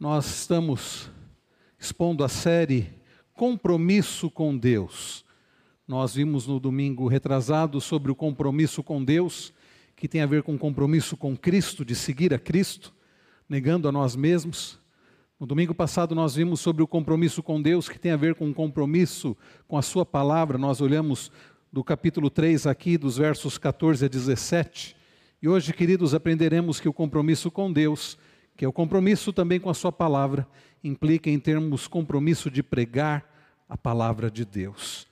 Nós estamos expondo a série Compromisso com Deus. Nós vimos no domingo retrasado sobre o compromisso com Deus, que tem a ver com o compromisso com Cristo, de seguir a Cristo, negando a nós mesmos. No domingo passado nós vimos sobre o compromisso com Deus, que tem a ver com o compromisso com a Sua palavra. Nós olhamos do capítulo 3 aqui, dos versos 14 a 17. E hoje, queridos, aprenderemos que o compromisso com Deus que é o compromisso também com a sua palavra, implica em termos compromisso de pregar a palavra de Deus.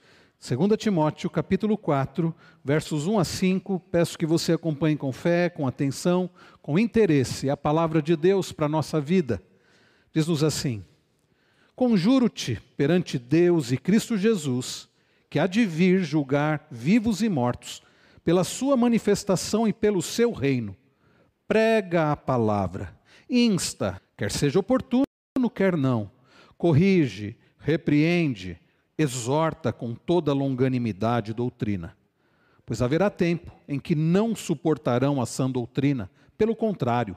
2 Timóteo, capítulo 4, versos 1 a 5, peço que você acompanhe com fé, com atenção, com interesse a palavra de Deus para a nossa vida. Diz-nos assim: Conjuro-te perante Deus e Cristo Jesus, que há de vir julgar vivos e mortos, pela sua manifestação e pelo seu reino. Prega a palavra insta, quer seja oportuno, quer não, corrige, repreende, exorta com toda longanimidade e doutrina. Pois haverá tempo em que não suportarão a sã doutrina, pelo contrário,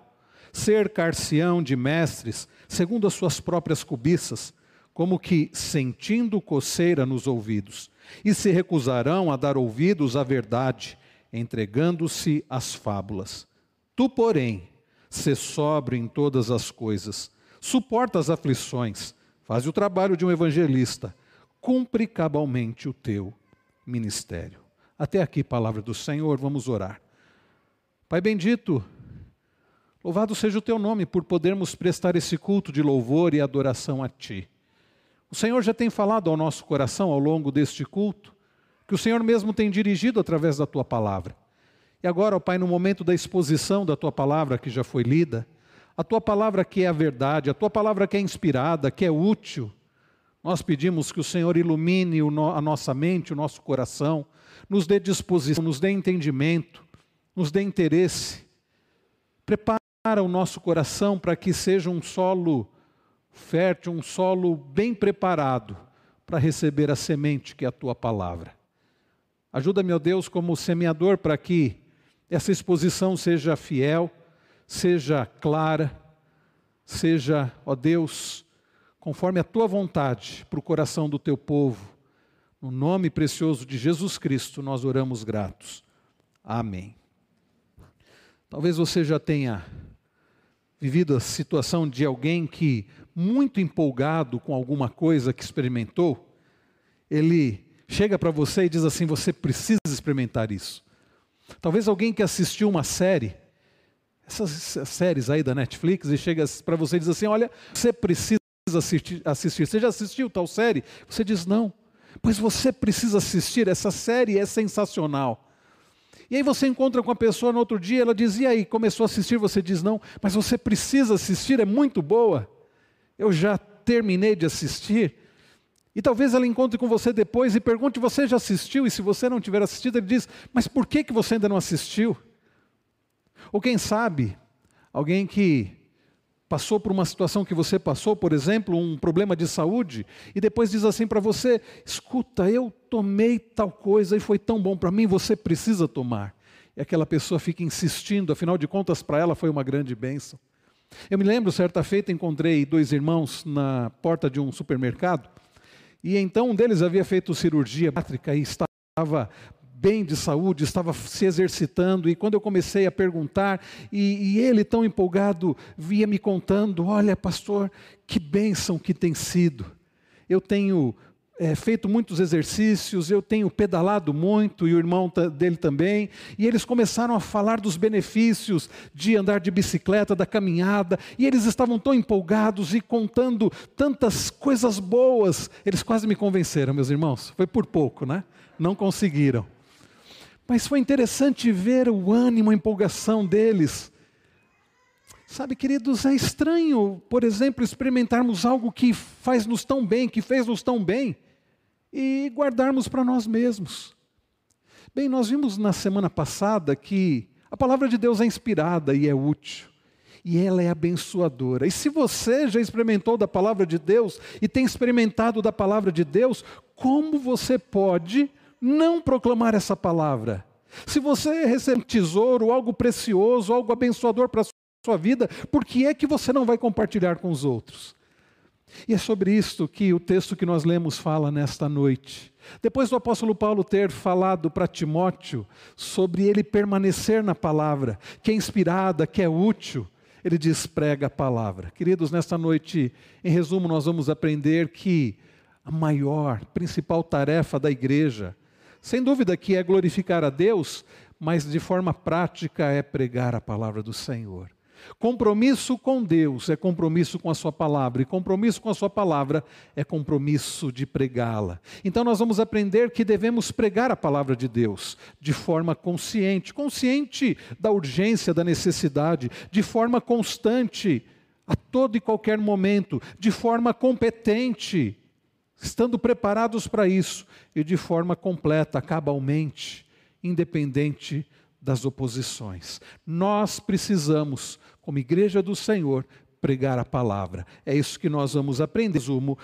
cercar-se-ão de mestres segundo as suas próprias cobiças, como que sentindo coceira nos ouvidos, e se recusarão a dar ouvidos à verdade, entregando-se às fábulas. Tu, porém, Sê sóbrio em todas as coisas, suporta as aflições, faz o trabalho de um evangelista, cumpre cabalmente o teu ministério. Até aqui, palavra do Senhor, vamos orar. Pai bendito, louvado seja o teu nome por podermos prestar esse culto de louvor e adoração a ti. O Senhor já tem falado ao nosso coração ao longo deste culto, que o Senhor mesmo tem dirigido através da tua palavra. E agora, ó Pai, no momento da exposição da tua palavra que já foi lida, a tua palavra que é a verdade, a tua palavra que é inspirada, que é útil, nós pedimos que o Senhor ilumine a nossa mente, o nosso coração, nos dê disposição, nos dê entendimento, nos dê interesse. Prepara o nosso coração para que seja um solo fértil, um solo bem preparado para receber a semente que é a tua palavra. Ajuda-me, ó Deus, como semeador, para que essa exposição seja fiel, seja clara, seja, ó Deus, conforme a tua vontade para o coração do teu povo. No nome precioso de Jesus Cristo, nós oramos gratos. Amém. Talvez você já tenha vivido a situação de alguém que, muito empolgado com alguma coisa que experimentou, ele chega para você e diz assim: Você precisa experimentar isso. Talvez alguém que assistiu uma série, essas séries aí da Netflix, e chega para você e diz assim: Olha, você precisa assistir, assistir. Você já assistiu tal série? Você diz: Não. Pois você precisa assistir, essa série é sensacional. E aí você encontra com a pessoa no outro dia, ela diz: E aí, começou a assistir? Você diz: Não, mas você precisa assistir, é muito boa. Eu já terminei de assistir. E talvez ela encontre com você depois e pergunte: Você já assistiu? E se você não tiver assistido, ele diz: Mas por que, que você ainda não assistiu? Ou quem sabe, alguém que passou por uma situação que você passou, por exemplo, um problema de saúde, e depois diz assim para você: Escuta, eu tomei tal coisa e foi tão bom para mim, você precisa tomar. E aquela pessoa fica insistindo, afinal de contas, para ela foi uma grande bênção. Eu me lembro, certa feita, encontrei dois irmãos na porta de um supermercado. E então um deles havia feito cirurgia bátrica e estava bem de saúde, estava se exercitando, e quando eu comecei a perguntar, e, e, ele tão empolgado via me contando: Olha, pastor, que bênção que tem sido. Eu tenho é, feito muitos exercícios, eu tenho pedalado muito, e o irmão dele também, e eles começaram a falar dos benefícios de andar de bicicleta, da caminhada, e eles estavam tão empolgados e contando tantas coisas boas, eles quase me convenceram, meus irmãos, foi por pouco, né? Não conseguiram. Mas foi interessante ver o ânimo, a empolgação deles. Sabe, queridos, é estranho, por exemplo, experimentarmos algo que faz-nos tão bem, que fez-nos tão bem, e guardarmos para nós mesmos. Bem, nós vimos na semana passada que a palavra de Deus é inspirada e é útil. E ela é abençoadora. E se você já experimentou da palavra de Deus e tem experimentado da palavra de Deus, como você pode não proclamar essa palavra? Se você recebe um tesouro, algo precioso, algo abençoador para a sua vida, por que é que você não vai compartilhar com os outros? E é sobre isto que o texto que nós lemos fala nesta noite. Depois do apóstolo Paulo ter falado para Timóteo sobre ele permanecer na palavra, que é inspirada, que é útil, ele diz: prega a palavra. Queridos, nesta noite, em resumo, nós vamos aprender que a maior, principal tarefa da igreja, sem dúvida que é glorificar a Deus, mas de forma prática é pregar a palavra do Senhor. Compromisso com Deus é compromisso com a Sua palavra, e compromisso com a Sua palavra é compromisso de pregá-la. Então, nós vamos aprender que devemos pregar a palavra de Deus de forma consciente consciente da urgência, da necessidade, de forma constante, a todo e qualquer momento, de forma competente, estando preparados para isso e de forma completa, cabalmente, independente das oposições. Nós precisamos como igreja do Senhor, pregar a palavra. É isso que nós vamos aprender, resumo,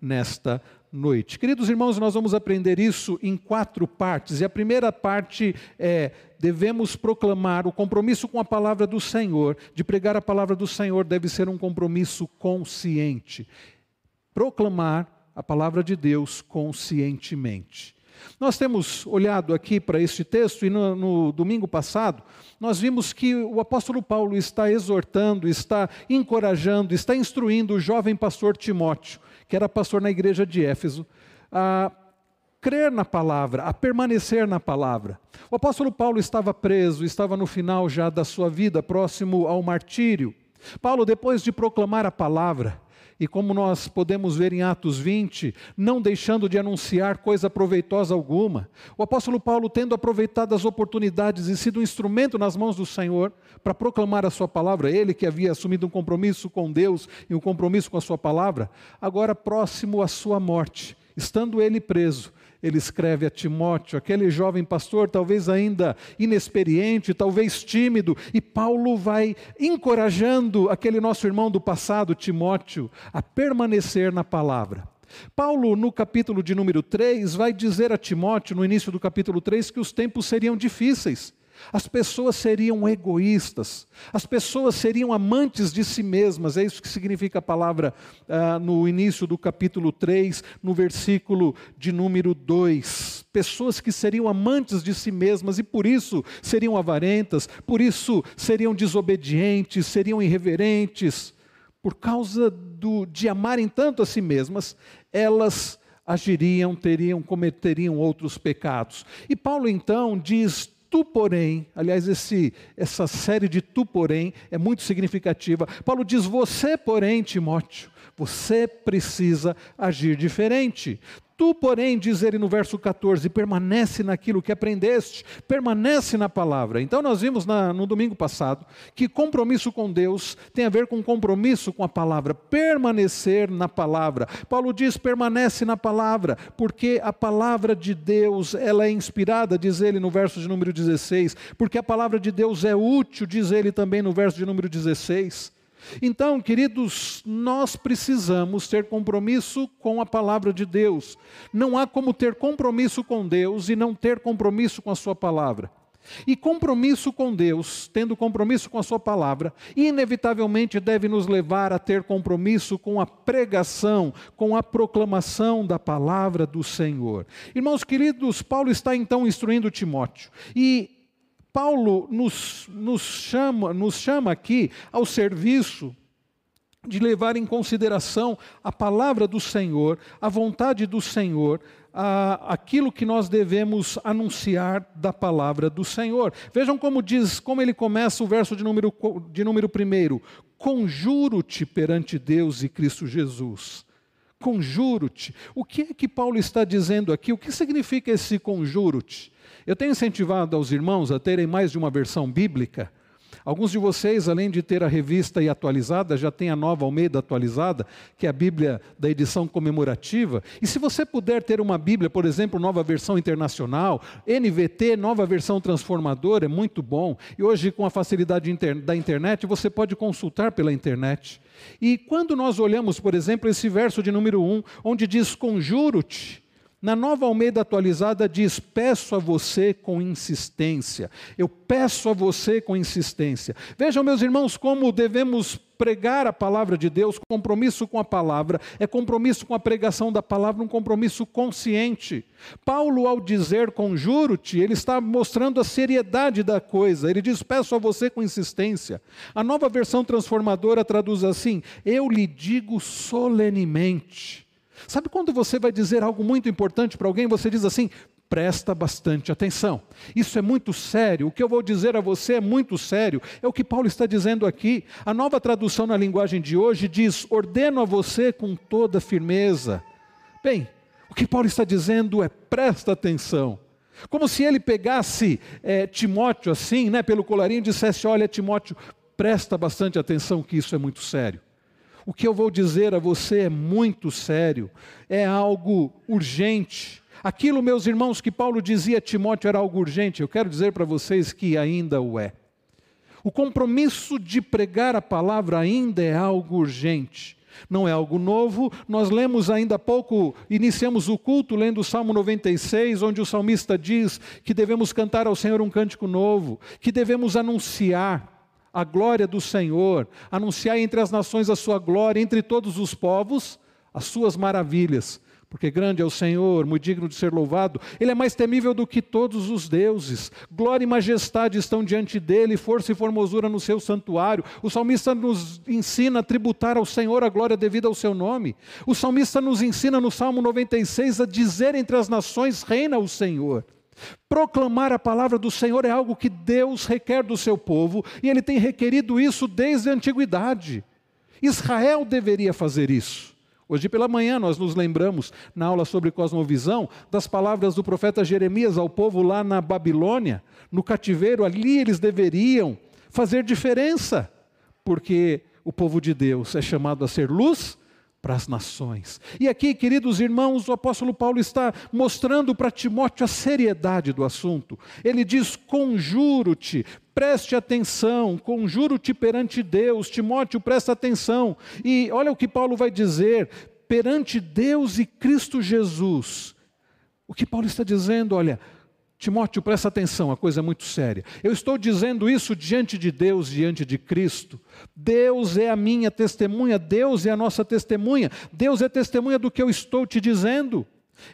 nesta noite. Queridos irmãos, nós vamos aprender isso em quatro partes. E a primeira parte é: devemos proclamar o compromisso com a palavra do Senhor. De pregar a palavra do Senhor deve ser um compromisso consciente. Proclamar a palavra de Deus conscientemente. Nós temos olhado aqui para este texto e no, no, domingo passado nós vimos que o apóstolo Paulo está exortando, está encorajando, está instruindo o jovem pastor Timóteo, que era pastor na igreja de Éfeso, a crer na palavra, a permanecer na palavra. O apóstolo Paulo estava preso, estava no final já da sua vida, próximo ao martírio. Paulo, depois de proclamar a palavra, e como nós podemos ver em Atos 20, não deixando de anunciar coisa proveitosa alguma. O apóstolo Paulo, tendo aproveitado as oportunidades e sido um instrumento nas mãos do Senhor para proclamar a sua palavra, ele que havia assumido um compromisso com Deus e um compromisso com a sua palavra, agora próximo à sua morte, estando ele preso, ele escreve a Timóteo, aquele jovem pastor, talvez ainda inexperiente, talvez tímido, e Paulo vai encorajando aquele nosso irmão do passado, Timóteo, a permanecer na palavra. Paulo, no capítulo de número 3, vai dizer a Timóteo, no início do capítulo 3, que os tempos seriam difíceis. As pessoas seriam egoístas, as pessoas seriam amantes de si mesmas, é isso que significa a palavra ah, no início do capítulo 3, no versículo de número 2. Pessoas que seriam amantes de si mesmas e por isso seriam avarentas, por isso seriam desobedientes, seriam irreverentes, por causa do, de amarem tanto a si mesmas, elas agiriam, teriam, cometeriam outros pecados. E Paulo então diz Tu, porém, aliás, esse, essa série de tu, porém, é muito significativa. Paulo diz: Você, porém, Timóteo, você precisa agir diferente. Tu, porém, diz ele no verso 14, permanece naquilo que aprendeste, permanece na palavra. Então, nós vimos na, no domingo passado que compromisso com Deus tem a ver com compromisso com a palavra, permanecer na palavra. Paulo diz: permanece na palavra, porque a palavra de Deus ela é inspirada, diz ele no verso de número 16, porque a palavra de Deus é útil, diz ele também no verso de número 16. Então, queridos, nós precisamos ter compromisso com a palavra de Deus. Não há como ter compromisso com Deus e não ter compromisso com a Sua palavra. E compromisso com Deus, tendo compromisso com a Sua palavra, inevitavelmente deve nos levar a ter compromisso com a pregação, com a proclamação da palavra do Senhor. Irmãos queridos, Paulo está então instruindo Timóteo. E Paulo nos, nos, chama, nos chama aqui ao serviço de levar em consideração a palavra do Senhor, a vontade do Senhor, a, aquilo que nós devemos anunciar da palavra do Senhor. Vejam como diz, como ele começa o verso de número, de número primeiro: Conjuro-te perante Deus e Cristo Jesus. Conjuro-te. O que é que Paulo está dizendo aqui? O que significa esse conjuro-te? Eu tenho incentivado aos irmãos a terem mais de uma versão bíblica. Alguns de vocês, além de ter a revista e atualizada, já tem a nova Almeida atualizada, que é a Bíblia da edição comemorativa. E se você puder ter uma Bíblia, por exemplo, nova versão internacional, NVT, nova versão transformadora, é muito bom. E hoje, com a facilidade da internet, você pode consultar pela internet. E quando nós olhamos, por exemplo, esse verso de número 1, onde diz: Conjuro-te, Na nova Almeida atualizada diz: peço a você com insistência. Eu peço a você com insistência. Vejam, meus irmãos, como devemos pregar a palavra de Deus, compromisso com a palavra, é compromisso com a pregação da palavra, um compromisso consciente. Paulo, ao dizer conjuro-te, ele está mostrando a seriedade da coisa. Ele diz: peço a você com insistência. A nova versão transformadora traduz assim: eu lhe digo solenemente. Sabe quando você vai dizer algo muito importante para alguém, você diz assim: presta bastante atenção. Isso é muito sério. O que eu vou dizer a você é muito sério. É o que Paulo está dizendo aqui. A nova tradução na linguagem de hoje diz: ordeno a você com toda firmeza. Bem, o que Paulo está dizendo é presta atenção. Como se ele pegasse é, Timóteo assim, né, pelo colarinho e dissesse: Olha, Timóteo, presta bastante atenção que isso é muito sério. O que eu vou dizer a você é muito sério, é algo urgente. Aquilo, meus irmãos, que Paulo dizia a Timóteo era algo urgente, eu quero dizer para vocês que ainda o é. O compromisso de pregar a palavra ainda é algo urgente. Não é algo novo, nós lemos ainda há pouco, iniciamos o culto lendo o Salmo 96, onde o salmista diz que devemos cantar ao Senhor um cântico novo, que devemos anunciar a glória do Senhor, anunciar entre as nações a sua glória, entre todos os povos as suas maravilhas. Porque grande é o Senhor, muito digno de ser louvado. Ele é mais temível do que todos os deuses. Glória e majestade estão diante dele, força e formosura no seu santuário. O salmista nos ensina a tributar ao Senhor a glória devida ao seu nome. O salmista nos ensina no Salmo 96 a dizer entre as nações: Reina o Senhor. Proclamar a palavra do Senhor é algo que Deus requer do seu povo e ele tem requerido isso desde a antiguidade. Israel deveria fazer isso. Hoje pela manhã nós nos lembramos, na aula sobre cosmovisão, das palavras do profeta Jeremias ao povo lá na Babilônia, no cativeiro, ali eles deveriam fazer diferença, porque o povo de Deus é chamado a ser luz para as nações. E aqui, queridos irmãos, o apóstolo Paulo está mostrando para Timóteo a seriedade do assunto. Ele diz: Conjuro-te, preste atenção, conjuro-te perante Deus. Timóteo, presta atenção. E olha o que Paulo vai dizer: perante Deus e Cristo Jesus. O que Paulo está dizendo, olha, Timóteo, presta atenção, a coisa é muito séria. Eu estou dizendo isso diante de Deus, diante de Cristo. Deus é a minha testemunha, Deus é a nossa testemunha, Deus é testemunha do que eu estou te dizendo.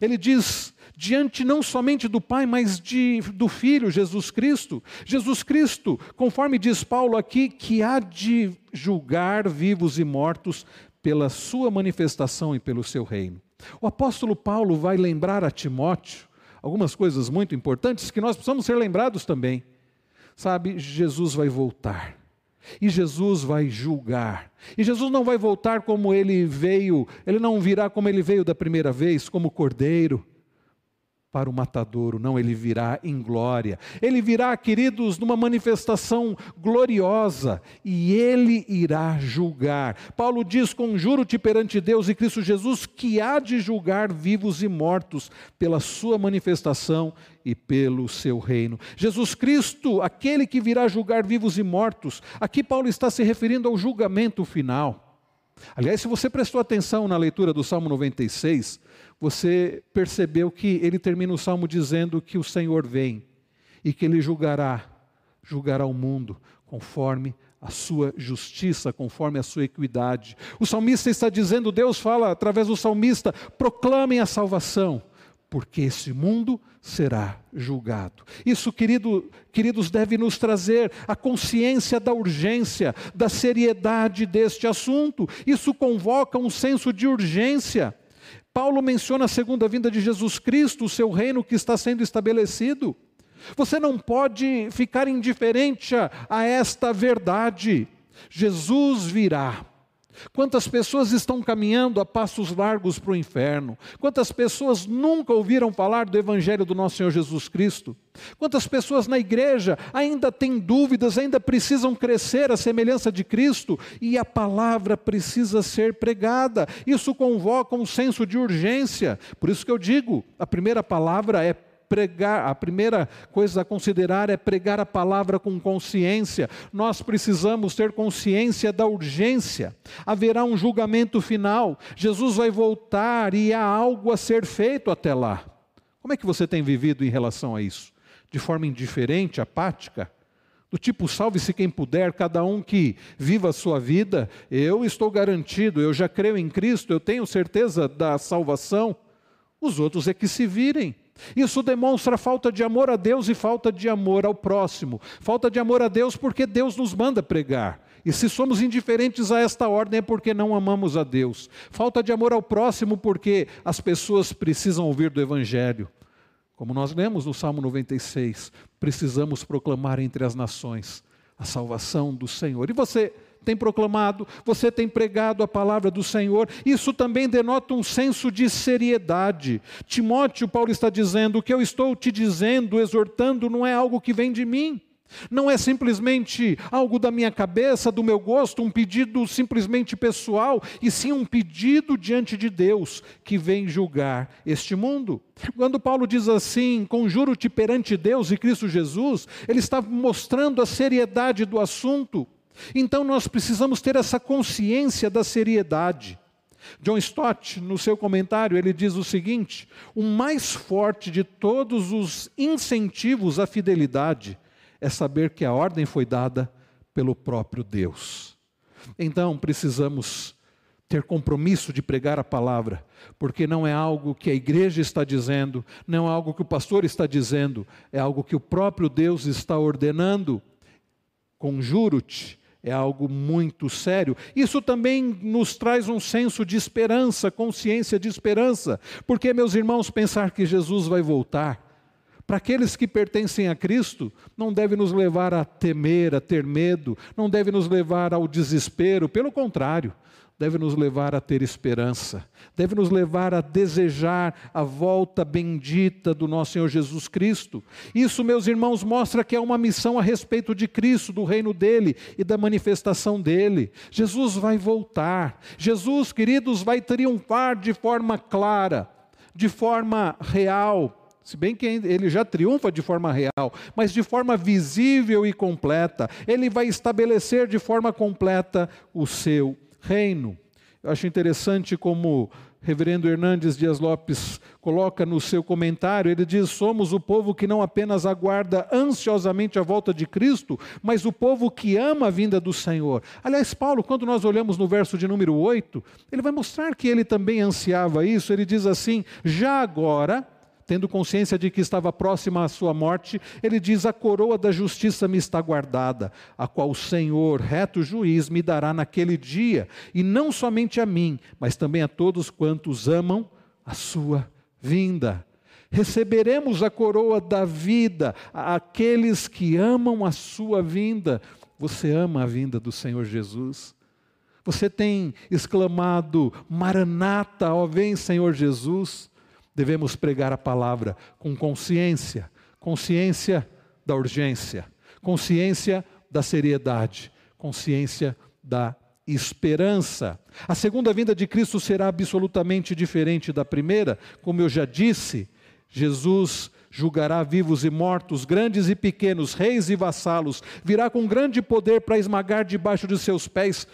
Ele diz, diante não somente do Pai, mas de, do Filho, Jesus Cristo. Jesus Cristo, conforme diz Paulo aqui, que há de julgar vivos e mortos pela sua manifestação e pelo seu reino. O apóstolo Paulo vai lembrar a Timóteo algumas coisas muito importantes que nós precisamos ser lembrados também. Sabe, Jesus vai voltar. E Jesus vai julgar. E Jesus não vai voltar como ele veio, ele não virá como ele veio da primeira vez, como cordeiro para o matadouro, não, ele virá em glória. Ele virá, queridos, numa manifestação gloriosa e ele irá julgar. Paulo diz: Conjuro-te perante Deus e Cristo Jesus, que há de julgar vivos e mortos pela sua manifestação e pelo seu reino. Jesus Cristo, aquele que virá julgar vivos e mortos. Aqui Paulo está se referindo ao julgamento final. Aliás, se você prestou atenção na leitura do Salmo 96, você percebeu que ele termina o salmo dizendo que o Senhor vem e que ele julgará, julgará o mundo conforme a sua justiça, conforme a sua equidade. O salmista está dizendo, Deus fala através do salmista: proclamem a salvação, porque esse mundo será julgado. Isso, querido, queridos, deve nos trazer a consciência da urgência, da seriedade deste assunto. Isso convoca um senso de urgência. Paulo menciona a segunda vinda de Jesus Cristo, o seu reino que está sendo estabelecido. Você não pode ficar indiferente a, a esta verdade. Jesus virá. Quantas pessoas estão caminhando a passos largos para o inferno? Quantas pessoas nunca ouviram falar do Evangelho do nosso Senhor Jesus Cristo? Quantas pessoas na igreja ainda têm dúvidas, ainda precisam crescer à semelhança de Cristo e a palavra precisa ser pregada? Isso convoca um senso de urgência. Por isso que eu digo, a primeira palavra é pregar, a primeira coisa a considerar é pregar a palavra com consciência. Nós precisamos ter consciência da urgência. Haverá um julgamento final. Jesus vai voltar e há algo a ser feito até lá. Como é que você tem vivido em relação a isso? De forma indiferente, apática? Do tipo, salve-se quem puder, cada um que viva a sua vida, eu estou garantido, eu já creio em Cristo, eu tenho certeza da salvação. Os outros é que se virem. Isso demonstra falta de amor a Deus e falta de amor ao próximo. Falta de amor a Deus porque Deus nos manda pregar. E se somos indiferentes a esta ordem é porque não amamos a Deus. Falta de amor ao próximo porque as pessoas precisam ouvir do Evangelho. Como nós lemos no Salmo 96, precisamos proclamar entre as nações a salvação do Senhor. E você tem proclamado, você tem pregado a palavra do Senhor, isso também denota um senso de seriedade. Timóteo, Paulo está dizendo: o que eu estou te dizendo, exortando, não é algo que vem de mim. Não é simplesmente algo da minha cabeça, do meu gosto, um pedido simplesmente pessoal, e sim um pedido diante de Deus que vem julgar este mundo. Quando Paulo diz assim, conjuro-te perante Deus e Cristo Jesus, ele está mostrando a seriedade do assunto. Então nós precisamos ter essa consciência da seriedade. John Stott, no seu comentário, ele diz o seguinte: o mais forte de todos os incentivos à fidelidade é saber que a ordem foi dada pelo próprio Deus. Então precisamos ter compromisso de pregar a palavra, porque não é algo que a igreja está dizendo, não é algo que o pastor está dizendo, é algo que o próprio Deus está ordenando. Conjuro-te é algo muito sério. Isso também nos traz um senso de esperança, consciência de esperança, porque, meus irmãos, pensar que Jesus vai voltar, para aqueles que pertencem a Cristo, não deve nos levar a temer, a ter medo, não deve nos levar ao desespero, pelo contrário, deve nos levar a ter esperança, deve nos levar a desejar a volta bendita do nosso Senhor Jesus Cristo. Isso, meus irmãos, mostra que é uma missão a respeito de Cristo, do reino dele e da manifestação dele. Jesus vai voltar, Jesus, queridos, vai triunfar de forma clara, de forma real. Se bem que ele já triunfa de forma real, mas de forma visível e completa, ele vai estabelecer de forma completa o seu reino. Eu acho interessante como o reverendo Hernandes Dias Lopes coloca no seu comentário, ele diz: Somos o povo que não apenas aguarda ansiosamente a volta de Cristo, mas o povo que ama a vinda do Senhor. Aliás, Paulo, quando nós olhamos no verso de número 8, ele vai mostrar que ele também ansiava isso. Ele diz assim: Já agora tendo consciência de que estava próxima à sua morte, ele diz: A coroa da justiça me está guardada, a qual o Senhor, reto juiz, me dará naquele dia, e não somente a mim, mas também a todos quantos amam a sua vinda. Receberemos a coroa da vida àqueles que amam a sua vinda. Você ama a vinda do Senhor Jesus? Você tem exclamado: Maranata, ó vem Senhor Jesus? Devemos pregar a palavra com consciência, consciência da urgência, consciência da seriedade, consciência da esperança. A segunda vinda de Cristo será absolutamente diferente da primeira, como eu já disse, Jesus julgará vivos e mortos, grandes e pequenos, reis e vassalos, virá com grande poder para esmagar debaixo de seus pés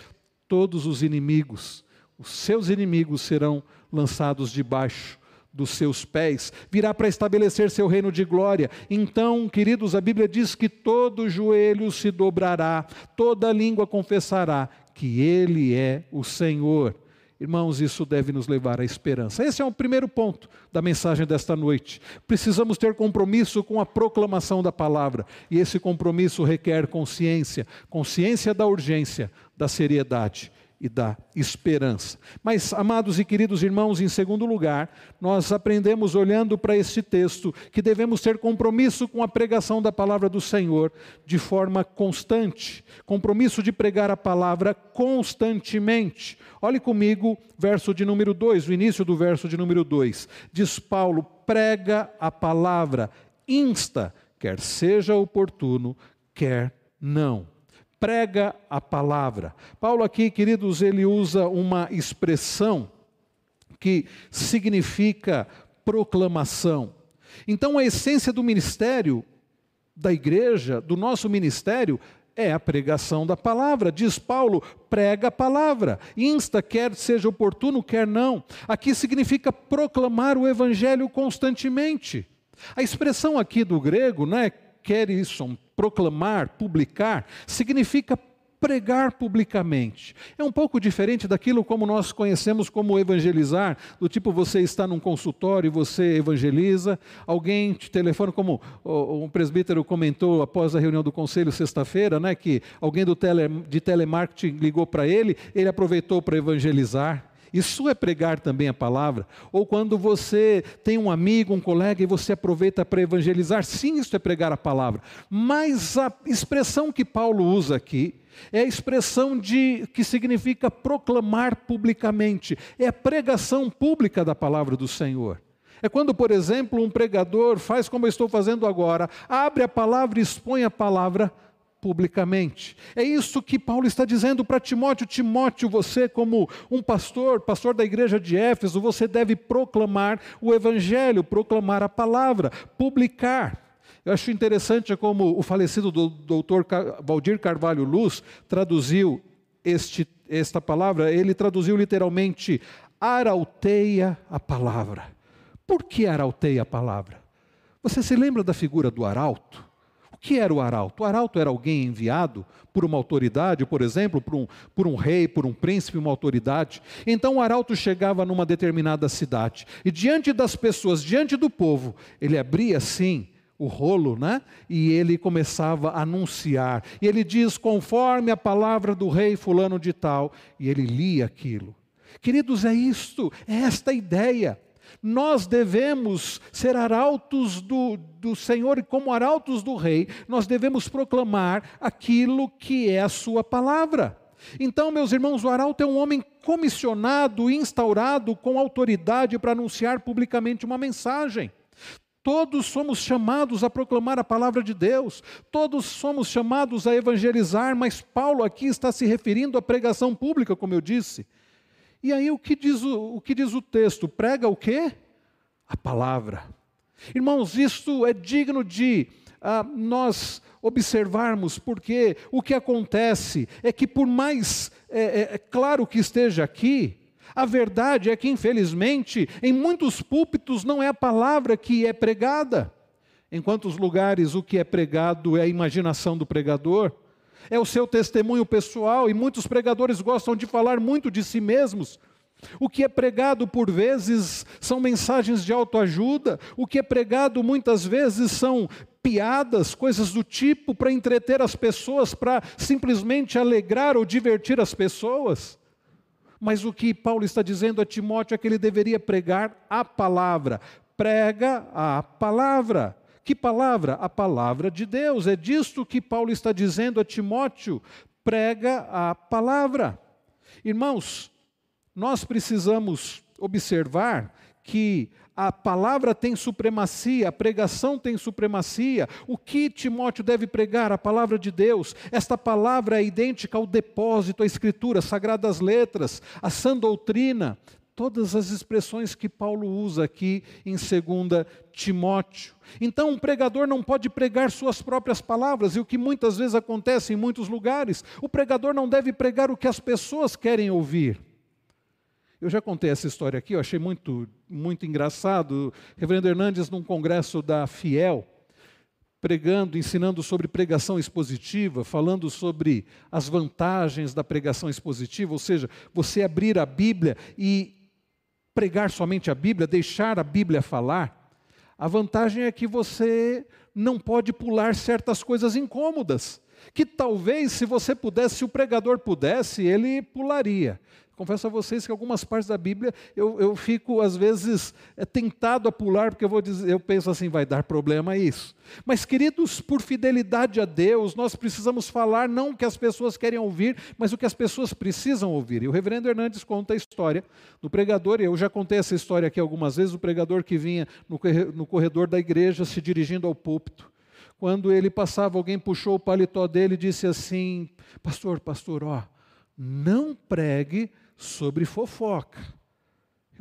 todos os inimigos. Os seus inimigos serão lançados debaixo dos seus pés, virá para estabelecer seu reino de glória. Então, queridos, a Bíblia diz que todo joelho se dobrará, toda língua confessará que Ele é o Senhor. Irmãos, isso deve nos levar à esperança. Esse é o primeiro ponto da mensagem desta noite. Precisamos ter compromisso com a proclamação da palavra, e esse compromisso requer consciência consciência da urgência, da seriedade e da esperança. Mas, amados e queridos irmãos, em segundo lugar, nós aprendemos olhando para este texto que devemos ter compromisso com a pregação da palavra do Senhor de forma constante, compromisso de pregar a palavra constantemente. Olhe comigo, verso de número 2, o início do verso de número 2. Diz Paulo: prega a palavra, insta, quer seja oportuno, quer não prega a palavra. Paulo aqui, queridos, ele usa uma expressão que significa proclamação. Então, a essência do ministério da igreja, do nosso ministério, é a pregação da palavra. Diz Paulo, prega a palavra. Insta, quer seja oportuno, quer não. Aqui significa proclamar o evangelho constantemente. A expressão aqui do grego, né, querisson, proclamar, publicar, significa pregar publicamente. É um pouco diferente daquilo como nós conhecemos como evangelizar, do tipo você está num consultório e você evangeliza, alguém te telefona, como um presbítero comentou após a reunião do conselho sexta-feira, né, que alguém do tele, de telemarketing ligou para ele, ele aproveitou para evangelizar. Isso é pregar também a palavra. Ou quando você tem um amigo, um colega e você aproveita para evangelizar, sim, isso é pregar a palavra. Mas a expressão que Paulo usa aqui é a expressão de que significa proclamar publicamente. É a pregação pública da palavra do Senhor. É quando, por exemplo, um pregador faz como eu estou fazendo agora, abre a palavra e expõe a palavra publicamente. É isso que Paulo está dizendo para Timóteo: Timóteo, você, como um pastor, pastor da igreja de Éfeso, você deve proclamar o evangelho, proclamar a palavra, publicar. Eu acho interessante como o falecido doutor Valdir Carvalho Luz traduziu este, esta palavra, ele traduziu literalmente arauteia a palavra. Por que arauteia a palavra? Você se lembra da figura do arauto? Que era o arauto? O arauto era alguém enviado por uma autoridade, por exemplo, por um, por um rei, por um príncipe, uma autoridade. Então o arauto chegava numa determinada cidade e diante das pessoas, diante do povo, ele abria assim o rolo, né? E ele começava a anunciar. E ele diz conforme a palavra do rei fulano de tal, e ele lia aquilo. Queridos, é isto, é esta ideia. Nós devemos ser arautos do, do Senhor e, como arautos do Rei, nós devemos proclamar aquilo que é a Sua palavra. Então, meus irmãos, o arauto é um homem comissionado, instaurado com autoridade para anunciar publicamente uma mensagem. Todos somos chamados a proclamar a palavra de Deus, todos somos chamados a evangelizar, mas Paulo aqui está se referindo à pregação pública, como eu disse. E aí o que diz o, o, que diz o texto? Prega o quê? A palavra. Irmãos, isto é digno de ah, nós observarmos, porque o que acontece é que, por mais é, é, é claro que esteja aqui, a verdade é que, infelizmente, em muitos púlpitos não é a palavra que é pregada. Em quantos lugares o que é pregado é a imaginação do pregador, é o seu testemunho pessoal, e muitos pregadores gostam de falar muito de si mesmos. O que é pregado por vezes são mensagens de autoajuda, o que é pregado muitas vezes são piadas, coisas do tipo para entreter as pessoas, para simplesmente alegrar ou divertir as pessoas. Mas o que Paulo está dizendo a Timóteo é que ele deveria pregar a palavra. Prega a palavra. Que palavra? A palavra de Deus. É disto que Paulo está dizendo a Timóteo: prega a palavra. Irmãos, nós precisamos observar que a palavra tem supremacia, a pregação tem supremacia. O que Timóteo deve pregar? A palavra de Deus. Esta palavra é idêntica ao depósito, à escritura, sagradas letras, a sã doutrina, todas as expressões que Paulo usa aqui em 2 Timóteo. Então, um pregador não pode pregar suas próprias palavras, e o que muitas vezes acontece em muitos lugares, o pregador não deve pregar o que as pessoas querem ouvir. Eu já contei essa história aqui, eu achei muito, muito engraçado. O reverendo Hernandes, num congresso da Fiel, pregando, ensinando sobre pregação expositiva, falando sobre as vantagens da pregação expositiva, ou seja, você abrir a Bíblia e pregar somente a Bíblia, deixar a Bíblia falar, a vantagem é que você não pode pular certas coisas incômodas, que talvez se você pudesse, se o pregador pudesse, ele pularia. Confesso a vocês que algumas partes da Bíblia eu, eu fico, às vezes, é, tentado a pular, porque eu, vou dizer, eu penso assim, vai dar problema isso. Mas, queridos, por fidelidade a Deus, nós precisamos falar não o que as pessoas querem ouvir, mas o que as pessoas precisam ouvir. E o reverendo Hernandes conta a história do pregador, e eu já contei essa história aqui algumas vezes, o pregador que vinha no corredor da igreja se dirigindo ao púlpito. Quando ele passava, alguém puxou o paletó dele e disse assim: Pastor, pastor, ó, não pregue sobre fofoca.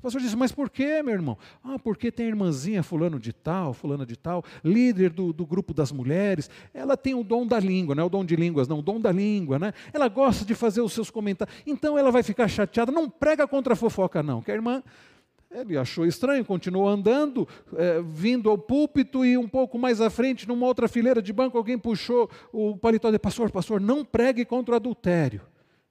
pastor disse, mas por quê, meu irmão? Ah, porque tem a irmãzinha fulano de tal, fulana de tal, líder do, do grupo das mulheres, ela tem o dom da língua, não é o dom de línguas, não, o dom da língua, né? Ela gosta de fazer os seus comentários, então ela vai ficar chateada, não prega contra a fofoca não, que a irmã ele achou estranho, continuou andando, é, vindo ao púlpito e um pouco mais à frente, numa outra fileira de banco, alguém puxou o paletó de pastor, pastor, não pregue contra o adultério.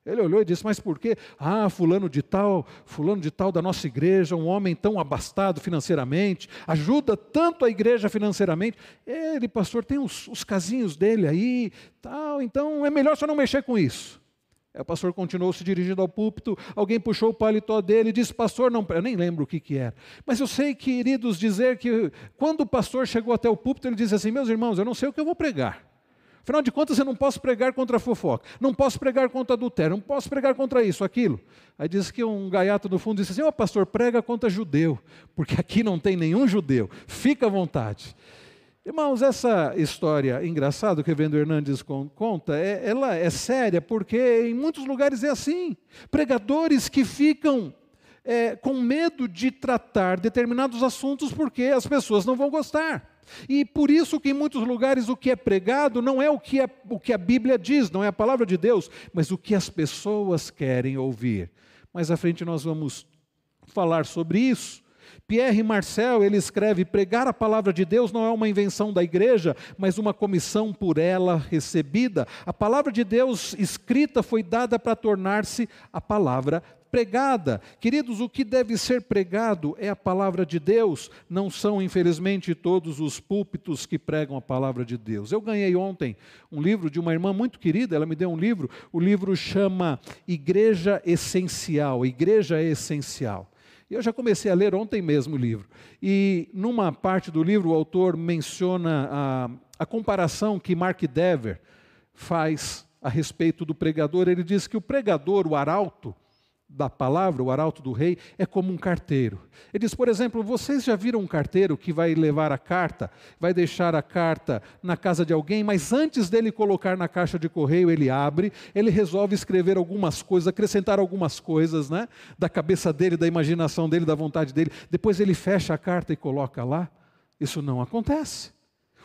Ele olhou e disse: Mas por quê? Ah, fulano de tal, fulano de tal da nossa igreja, um homem tão abastado financeiramente, ajuda tanto a igreja financeiramente. Ele, pastor, tem os, os casinhos dele aí, tal, então é melhor só não mexer com isso. Aí o pastor continuou se dirigindo ao púlpito, alguém puxou o paletó dele e disse: Pastor, não, eu nem lembro o que, que era. Mas eu sei, queridos, dizer que quando o pastor chegou até o púlpito, ele disse assim: Meus irmãos, eu não sei o que eu vou pregar. Afinal de contas, eu não posso pregar contra a fofoca, não posso pregar contra adultério, não posso pregar contra isso, aquilo. Aí diz que um gaiato no fundo disse assim: Ó oh, pastor, prega contra judeu, porque aqui não tem nenhum judeu, fica à vontade. Irmãos, essa história engraçada que o Vendo Hernandes conta, é, ela é séria porque em muitos lugares é assim. Pregadores que ficam é, com medo de tratar determinados assuntos porque as pessoas não vão gostar. E por isso que em muitos lugares o que é pregado não é o que, é, o que a Bíblia diz, não é a palavra de Deus, mas o que as pessoas querem ouvir. Mais à frente nós vamos falar sobre isso. Pierre Marcel, ele escreve: pregar a palavra de Deus não é uma invenção da igreja, mas uma comissão por ela recebida. A palavra de Deus escrita foi dada para tornar-se a palavra pregada. Queridos, o que deve ser pregado é a palavra de Deus, não são, infelizmente, todos os púlpitos que pregam a palavra de Deus. Eu ganhei ontem um livro de uma irmã muito querida, ela me deu um livro, o livro chama Igreja Essencial, Igreja Essencial. Eu já comecei a ler ontem mesmo o livro. E numa parte do livro o autor menciona a, a comparação que Mark Dever faz a respeito do pregador. Ele diz que o pregador, o arauto, da palavra, o arauto do rei, é como um carteiro. Ele diz, por exemplo, vocês já viram um carteiro que vai levar a carta, vai deixar a carta na casa de alguém, mas antes dele colocar na caixa de correio, ele abre, ele resolve escrever algumas coisas, acrescentar algumas coisas, né, da cabeça dele, da imaginação dele, da vontade dele. Depois ele fecha a carta e coloca lá. Isso não acontece.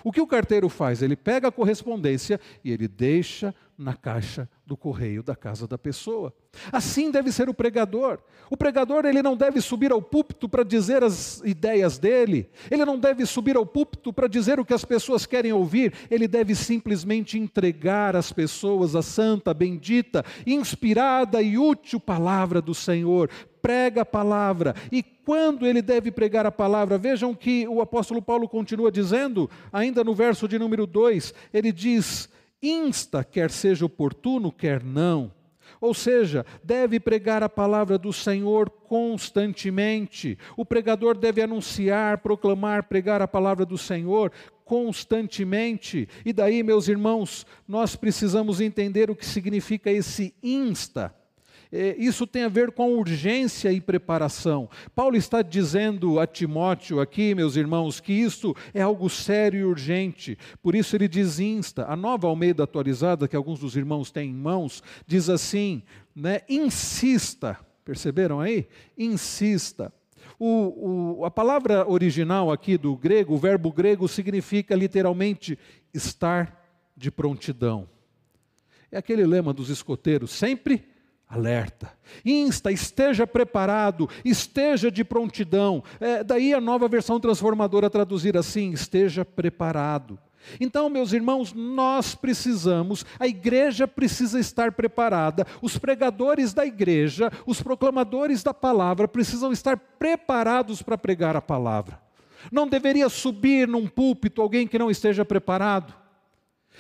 O que o carteiro faz? Ele pega a correspondência e ele deixa na caixa do correio da casa da pessoa. Assim deve ser o pregador. O pregador ele não deve subir ao púlpito para dizer as ideias dele. Ele não deve subir ao púlpito para dizer o que as pessoas querem ouvir. Ele deve simplesmente entregar às pessoas a santa, bendita, inspirada e útil palavra do Senhor. Prega a palavra. E quando ele deve pregar a palavra? Vejam que o apóstolo Paulo continua dizendo, ainda no verso de número 2, ele diz: insta, quer seja oportuno, quer não. Ou seja, deve pregar a palavra do Senhor constantemente. O pregador deve anunciar, proclamar, pregar a palavra do Senhor constantemente. E daí, meus irmãos, nós precisamos entender o que significa esse insta. É, isso tem a ver com urgência e preparação. Paulo está dizendo a Timóteo aqui, meus irmãos, que isso é algo sério e urgente. Por isso ele diz insta. A nova Almeida atualizada, que alguns dos irmãos têm em mãos, diz assim: né, insista. Perceberam aí? Insista. O, o, a palavra original aqui do grego, o verbo grego, significa literalmente estar de prontidão. É aquele lema dos escoteiros: sempre alerta, insta, esteja preparado, esteja de prontidão. É, daí a nova versão transformadora traduzir assim: esteja preparado. Então, meus irmãos, nós precisamos, a igreja precisa estar preparada, os pregadores da igreja, os proclamadores da palavra precisam estar preparados para pregar a palavra. Não deveria subir num púlpito alguém que não esteja preparado.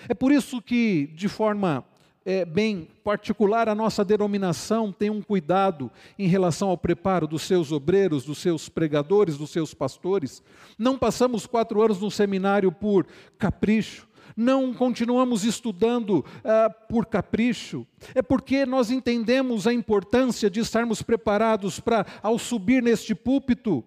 É por isso que, de forma é, bem particular, a nossa denominação tem um cuidado em relação ao preparo dos seus obreiros, dos seus pregadores, dos seus pastores. Não passamos quatro anos no seminário por capricho. Não continuamos estudando ah, por capricho, é porque nós entendemos a importância de estarmos preparados para, ao subir neste púlpito,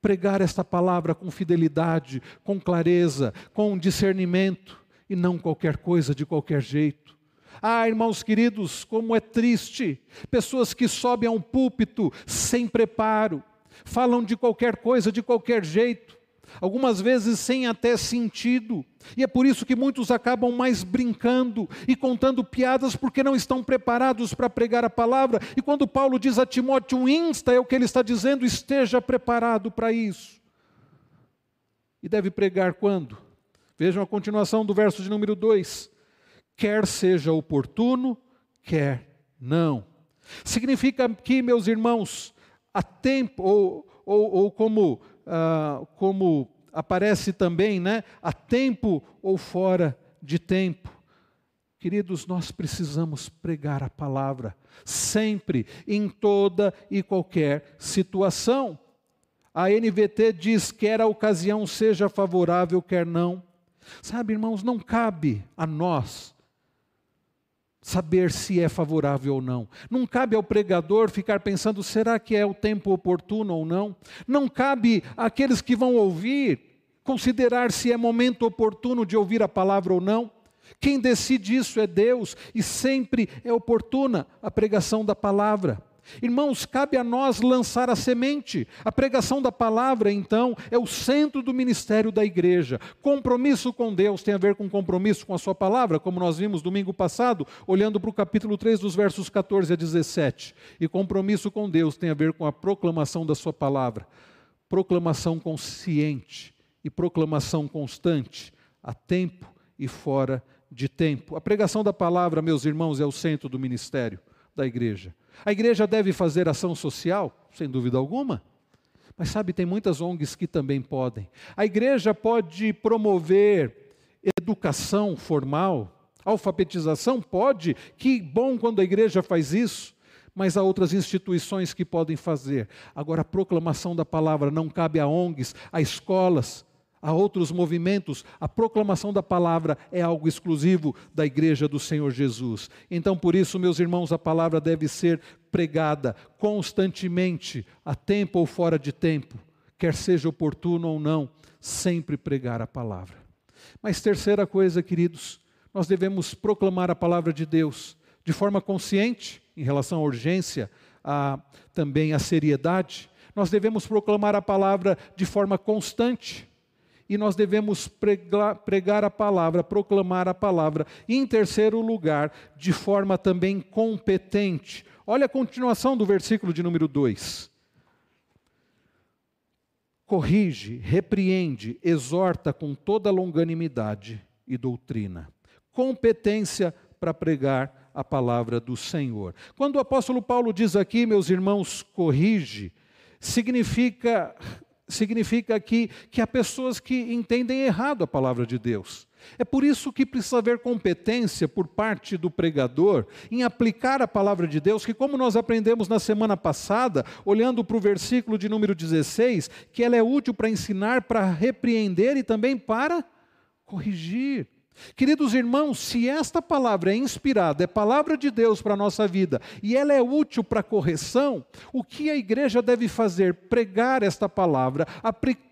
pregar esta palavra com fidelidade, com clareza, com discernimento, e não qualquer coisa de qualquer jeito. Ah, irmãos queridos, como é triste, pessoas que sobem a um púlpito sem preparo, falam de qualquer coisa, de qualquer jeito, algumas vezes sem até sentido. E é por isso que muitos acabam mais brincando e contando piadas porque não estão preparados para pregar a palavra. E quando Paulo diz a Timóteo, insta, é o que ele está dizendo, esteja preparado para isso. E deve pregar quando? Vejam a continuação do verso de número 2. Quer seja oportuno, quer não. Significa que, meus irmãos, a tempo, ou, ou, ou como, ah, como aparece também, né? A tempo ou fora de tempo. Queridos, nós precisamos pregar a palavra, sempre, em toda e qualquer situação. A NVT diz: quer a ocasião seja favorável, quer não. Sabe, irmãos, não cabe a nós saber se é favorável ou não. Não cabe ao pregador ficar pensando, será que é o tempo oportuno ou não? Não cabe àqueles que vão ouvir considerar se é momento oportuno de ouvir a palavra ou não. Quem decide isso é Deus e sempre é oportuna a pregação da palavra. Irmãos, cabe a nós lançar a semente. A pregação da palavra, então, é o centro do ministério da igreja. Compromisso com Deus tem a ver com compromisso com a Sua palavra, como nós vimos domingo passado, olhando para o capítulo 3, dos versos 14 a 17. E compromisso com Deus tem a ver com a proclamação da Sua palavra. Proclamação consciente e proclamação constante, a tempo e fora de tempo. A pregação da palavra, meus irmãos, é o centro do ministério da igreja. A igreja deve fazer ação social? Sem dúvida alguma. Mas sabe, tem muitas ONGs que também podem. A igreja pode promover educação formal, alfabetização? Pode. Que bom quando a igreja faz isso. Mas há outras instituições que podem fazer. Agora, a proclamação da palavra não cabe a ONGs, a escolas, a outros movimentos, a proclamação da palavra é algo exclusivo da igreja do Senhor Jesus. Então, por isso, meus irmãos, a palavra deve ser pregada constantemente, a tempo ou fora de tempo, quer seja oportuno ou não, sempre pregar a palavra. Mas, terceira coisa, queridos, nós devemos proclamar a palavra de Deus de forma consciente, em relação à urgência, a, também à seriedade. Nós devemos proclamar a palavra de forma constante e nós devemos pregar, pregar, a palavra, proclamar a palavra. E em terceiro lugar, de forma também competente. Olha a continuação do versículo de número 2. Corrige, repreende, exorta com toda longanimidade e doutrina. Competência para pregar a palavra do Senhor. Quando o apóstolo Paulo diz aqui, meus irmãos, corrige, significa significa que, que há pessoas que entendem errado a palavra de Deus. É por isso que precisa haver competência por parte do pregador em aplicar a palavra de Deus, que, como nós aprendemos na semana passada, olhando para o versículo de número 16, que ela é útil para ensinar, para repreender e também para corrigir. Queridos irmãos, se esta palavra é inspirada, é palavra de Deus para a nossa vida e ela é útil para correção, o que a igreja deve fazer? Pregar esta palavra,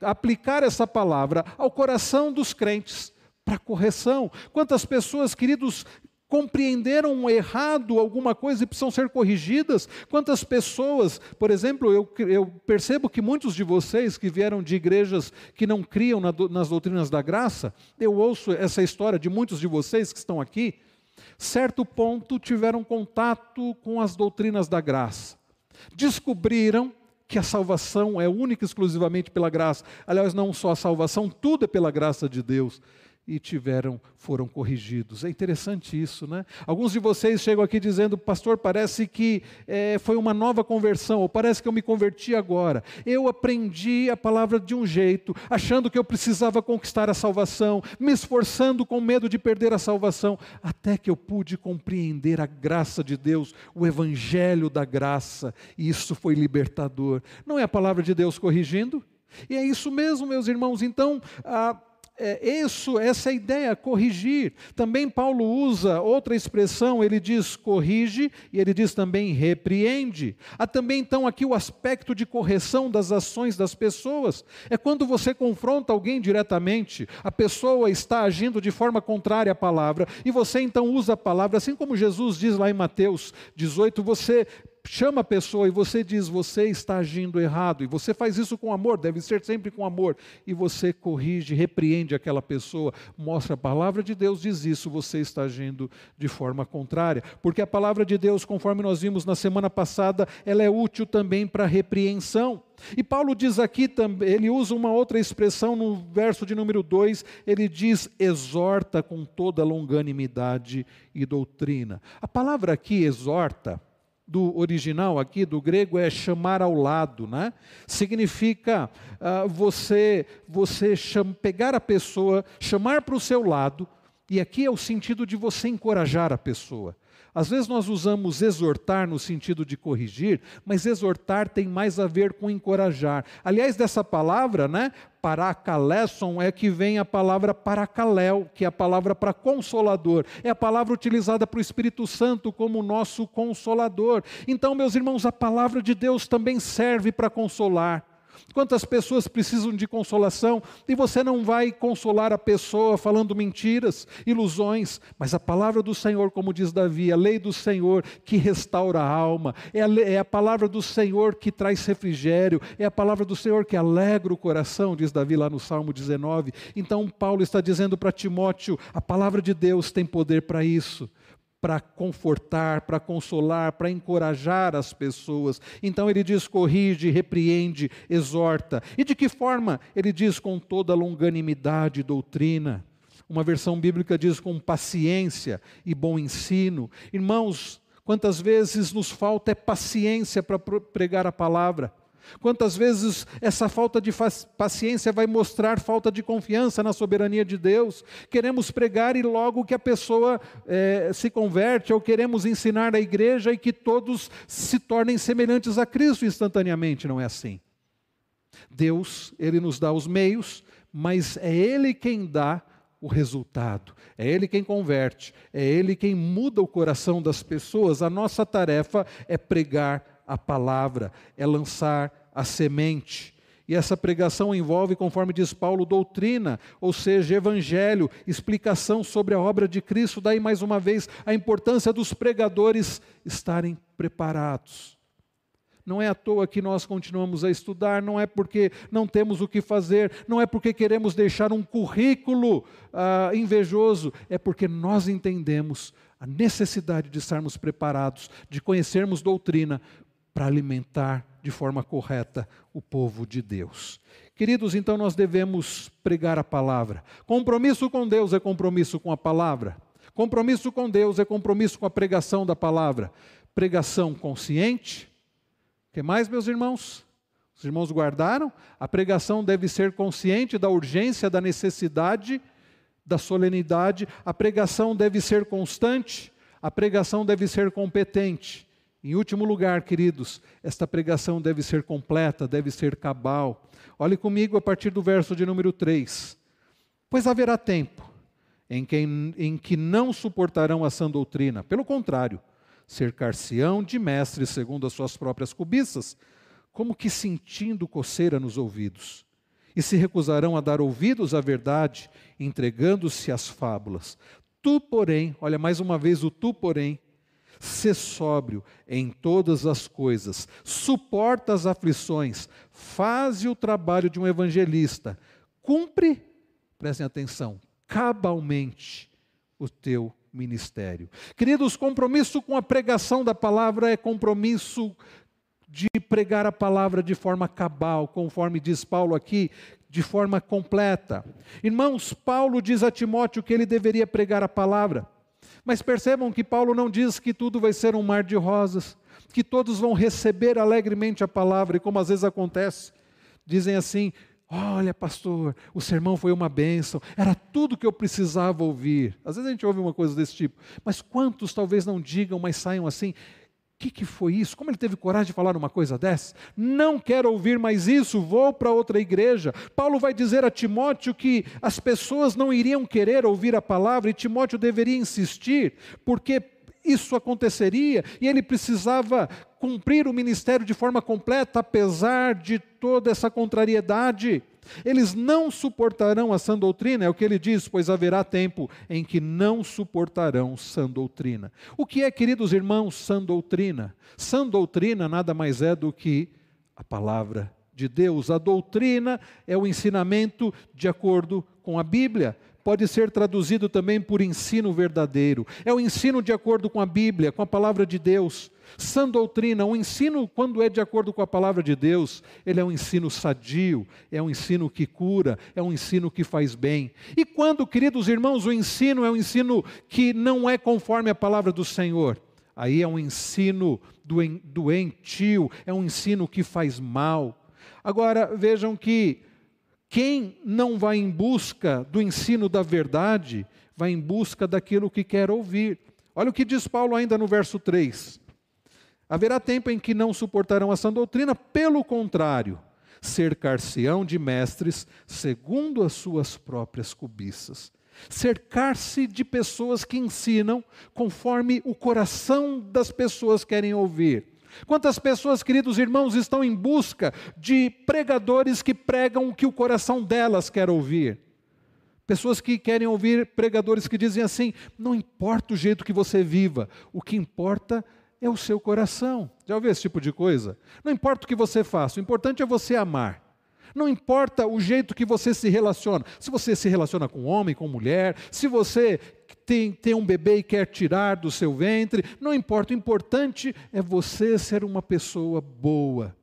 aplicar essa palavra ao coração dos crentes para correção. Quantas pessoas, queridos, compreenderam errado alguma coisa e precisam ser corrigidas. Quantas pessoas, por exemplo, eu, eu percebo que muitos de vocês que vieram de igrejas que não criam na, nas doutrinas da graça, eu ouço essa história de muitos de vocês que estão aqui, certo ponto tiveram contato com as doutrinas da graça. Descobriram que a salvação é única e exclusivamente pela graça. Aliás, não só a salvação, tudo é pela graça de Deus e tiveram, foram corrigidos. É interessante isso, né? Alguns de vocês chegam aqui dizendo, pastor, parece que é, foi uma nova conversão, ou parece que eu me converti agora. Eu aprendi a palavra de um jeito, achando que eu precisava conquistar a salvação, me esforçando com medo de perder a salvação, até que eu pude compreender a graça de Deus, o evangelho da graça, e isso foi libertador. Não é a palavra de Deus corrigindo? E é isso mesmo, meus irmãos. Então, a é, isso, essa é ideia, corrigir. Também Paulo usa outra expressão, ele diz corrige e ele diz também repreende. Há também então aqui o aspecto de correção das ações das pessoas. É quando você confronta alguém diretamente, a pessoa está agindo de forma contrária à palavra e você então usa a palavra, assim como Jesus diz lá em Mateus 18, você chama a pessoa e você diz, você está agindo errado, e você faz isso com amor, deve ser sempre com amor, e você corrige, repreende aquela pessoa, mostra a palavra de Deus, diz isso, você está agindo de forma contrária, porque a palavra de Deus, conforme nós vimos na semana passada, ela é útil também para repreensão. E Paulo diz aqui também, ele usa uma outra expressão no verso de número 2, ele diz: exorta com toda longanimidade e doutrina. A palavra aqui, exorta, do original aqui, do grego, é chamar ao lado, né? Significa uh, você, você pegar a pessoa, chamar para o seu lado, e aqui é o sentido de você encorajar a pessoa. Às vezes nós usamos exortar no sentido de corrigir, mas exortar tem mais a ver com encorajar. Aliás, dessa palavra, né, paracalesson, é que vem a palavra paracaléu, que é a palavra para consolador. É a palavra utilizada para o Espírito Santo como nosso consolador. Então, meus irmãos, a palavra de Deus também serve para consolar. Quantas pessoas precisam de consolação e você não vai consolar a pessoa falando mentiras, ilusões, mas a palavra do Senhor, como diz Davi, a lei do Senhor que restaura a alma, é a, é a palavra do Senhor que traz refrigério, é a palavra do Senhor que alegra o coração, diz Davi lá no Salmo 19. Então, Paulo está dizendo para Timóteo: a palavra de Deus tem poder para isso para confortar, para consolar, para encorajar as pessoas. Então ele diz: corrige, repreende, exorta. E de que forma? Ele diz com toda longanimidade e doutrina. Uma versão bíblica diz com paciência e bom ensino. Irmãos, quantas vezes nos falta é paciência para pregar a palavra. Quantas vezes essa falta de paciência vai mostrar falta de confiança na soberania de Deus? Queremos pregar e logo que a pessoa é, se converte, ou queremos ensinar a igreja e que todos se tornem semelhantes a Cristo instantaneamente, não é assim. Deus, Ele nos dá os meios, mas é Ele quem dá o resultado, é Ele quem converte, é Ele quem muda o coração das pessoas. A nossa tarefa é pregar a palavra, é lançar a semente. E essa pregação envolve, conforme diz Paulo, doutrina, ou seja, evangelho, explicação sobre a obra de Cristo. Daí, mais uma vez, a importância dos pregadores estarem preparados. Não é à toa que nós continuamos a estudar, não é porque não temos o que fazer, não é porque queremos deixar um currículo ah, invejoso, é porque nós entendemos a necessidade de estarmos preparados, de conhecermos doutrina, para alimentar de forma correta o povo de Deus. Queridos, então nós devemos pregar a palavra. Compromisso com Deus é compromisso com a palavra. Compromisso com Deus é compromisso com a pregação da palavra. Pregação consciente. O que mais, meus irmãos? Os irmãos guardaram? A pregação deve ser consciente da urgência, da necessidade, da solenidade. A pregação deve ser constante. A pregação deve ser competente. Em último lugar, queridos, esta pregação deve ser completa, deve ser cabal. Olhe comigo a partir do verso de número 3. Pois haverá tempo em que, em que não suportarão a sã doutrina, pelo contrário, cercar-se-ão de mestres segundo as suas próprias cobiças, como que sentindo coceira nos ouvidos, e se recusarão a dar ouvidos à verdade, entregando-se às fábulas. Tu, porém, olha mais uma vez o tu, porém, Sê sóbrio em todas as coisas, suporta as aflições, faze o trabalho de um evangelista, cumpre, prestem atenção, cabalmente o teu ministério. Queridos, compromisso com a pregação da palavra é compromisso de pregar a palavra de forma cabal, conforme diz Paulo aqui, de forma completa. Irmãos, Paulo diz a Timóteo que ele deveria pregar a palavra. Mas percebam que Paulo não diz que tudo vai ser um mar de rosas, que todos vão receber alegremente a palavra, e como às vezes acontece, dizem assim: Olha, pastor, o sermão foi uma bênção, era tudo que eu precisava ouvir. Às vezes a gente ouve uma coisa desse tipo, mas quantos talvez não digam, mas saiam assim: que, que foi isso? Como ele teve coragem de falar uma coisa dessa? Não quero ouvir mais isso, vou para outra igreja. Paulo vai dizer a Timóteo que as pessoas não iriam querer ouvir a palavra e Timóteo deveria insistir, porque isso aconteceria e ele precisava cumprir o ministério de forma completa, apesar de toda essa contrariedade. Eles não suportarão a sã doutrina, é o que ele diz, pois haverá tempo em que não suportarão sã doutrina. O que é, queridos irmãos, sã doutrina? Sã doutrina nada mais é do que a palavra de Deus. A doutrina é o ensinamento de acordo com a Bíblia. Pode ser traduzido também por ensino verdadeiro. É o ensino de acordo com a Bíblia, com a palavra de Deus. Sã doutrina, o ensino, quando é de acordo com a palavra de Deus, ele é um ensino sadio, é um ensino que cura, é um ensino que faz bem. E quando, queridos irmãos, o ensino é um ensino que não é conforme a palavra do Senhor, aí é um ensino doentio, é um ensino que faz mal. Agora, vejam que quem não vai em busca do ensino da verdade, vai em busca daquilo que quer ouvir. Olha o que diz Paulo ainda no verso 3. Haverá tempo em que não suportarão essa doutrina, pelo contrário, cercar-se-ão de mestres segundo as suas próprias cobiças. Cercar-se de pessoas que ensinam conforme o coração das pessoas querem ouvir. Quantas pessoas, queridos irmãos, estão em busca de pregadores que pregam o que o coração delas quer ouvir? Pessoas que querem ouvir pregadores que dizem assim: não importa o jeito que você viva, o que importa é o seu coração. Já ouviu esse tipo de coisa? Não importa o que você faça, o importante é você amar. Não importa o jeito que você se relaciona. Se você se relaciona com homem, com mulher, se você tem, tem um bebê e quer tirar do seu ventre, não importa. O importante é você ser uma pessoa boa.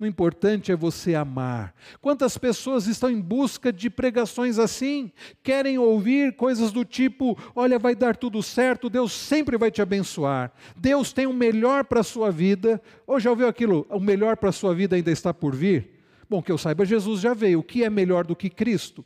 O importante é você amar. Quantas pessoas estão em busca de pregações assim? Querem ouvir coisas do tipo: olha, vai dar tudo certo, Deus sempre vai te abençoar, Deus tem o melhor para a sua vida. Ou já ouviu aquilo? O melhor para a sua vida ainda está por vir? Bom, que eu saiba, Jesus já veio. O que é melhor do que Cristo?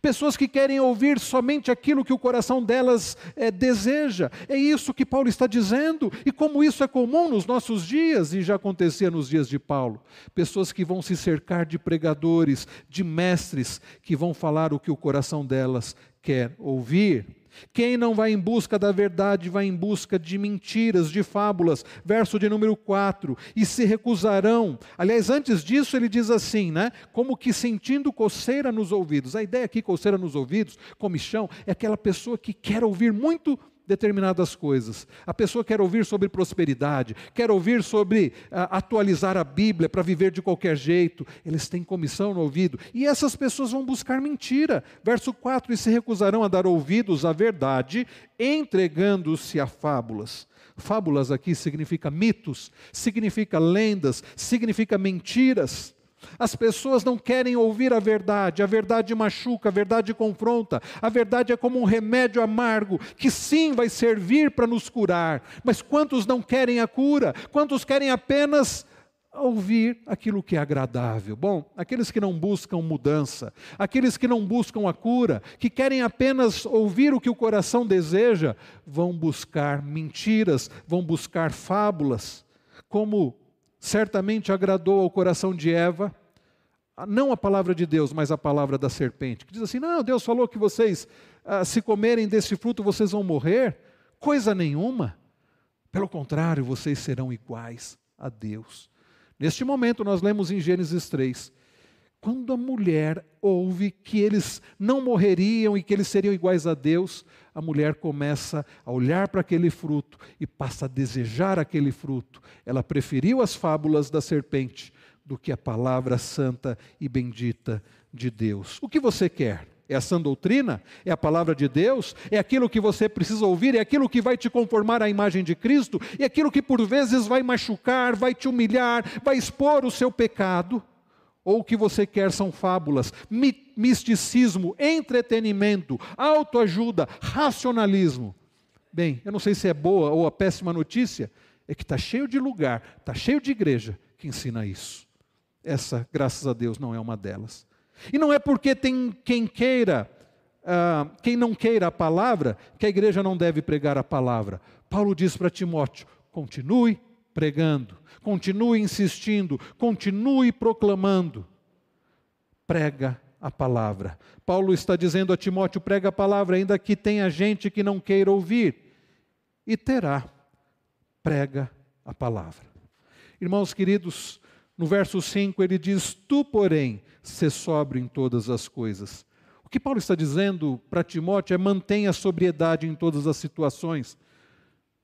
Pessoas que querem ouvir somente aquilo que o coração delas é, deseja. É isso que Paulo está dizendo. E como isso é comum nos nossos dias, e já acontecia nos dias de Paulo. Pessoas que vão se cercar de pregadores, de mestres, que vão falar o que o coração delas quer ouvir. Quem não vai em busca da verdade vai em busca de mentiras, de fábulas. Verso de número 4. E se recusarão. Aliás, antes disso, ele diz assim, né? Como que sentindo coceira nos ouvidos. A ideia aqui, coceira nos ouvidos, comichão, é aquela pessoa que quer ouvir muito determinadas coisas. A pessoa quer ouvir sobre prosperidade, quer ouvir sobre uh, atualizar a Bíblia para viver de qualquer jeito. Eles têm comissão no ouvido. E essas pessoas vão buscar mentira. Verso 4: E se recusarão a dar ouvidos à verdade, entregando-se a fábulas. Fábulas aqui significa mitos, significa lendas, significa mentiras. As pessoas não querem ouvir a verdade, a verdade machuca, a verdade confronta, a verdade é como um remédio amargo que sim vai servir para nos curar, mas quantos não querem a cura? Quantos querem apenas ouvir aquilo que é agradável? Bom, aqueles que não buscam mudança, aqueles que não buscam a cura, que querem apenas ouvir o que o coração deseja, vão buscar mentiras, vão buscar fábulas, como certamente agradou ao coração de Eva, não a palavra de Deus, mas a palavra da serpente, que diz assim: não, Deus falou que vocês, ah, se comerem desse fruto, vocês vão morrer. Coisa nenhuma. Pelo contrário, vocês serão iguais a Deus. Neste momento, nós lemos em Gênesis 3. Quando a mulher ouve que eles não morreriam e que eles seriam iguais a Deus, a mulher começa a olhar para aquele fruto e passa a desejar aquele fruto. Ela preferiu as fábulas da serpente do que a palavra santa e bendita de Deus. O que você quer? É a sã doutrina? É a palavra de Deus? É aquilo que você precisa ouvir? É aquilo que vai te conformar à imagem de Cristo? É aquilo que por vezes vai machucar, vai te humilhar, vai expor o seu pecado? Ou o que você quer são fábulas, misticismo, entretenimento, autoajuda, racionalismo? Bem, eu não sei se é boa ou a péssima notícia, é que está cheio de lugar, está cheio de igreja que ensina isso. Essa, graças a Deus, não é uma delas. E não é porque tem quem queira, uh, quem não queira a palavra, que a igreja não deve pregar a palavra. Paulo diz para Timóteo: continue pregando, continue insistindo, continue proclamando. Prega a palavra. Paulo está dizendo a Timóteo: prega a palavra, ainda que tenha gente que não queira ouvir. E terá. Prega a palavra. Irmãos queridos, No verso 5 ele diz: Tu, porém, se sóbrio em todas as coisas. O que Paulo está dizendo para Timóteo é mantenha a sobriedade em todas as situações.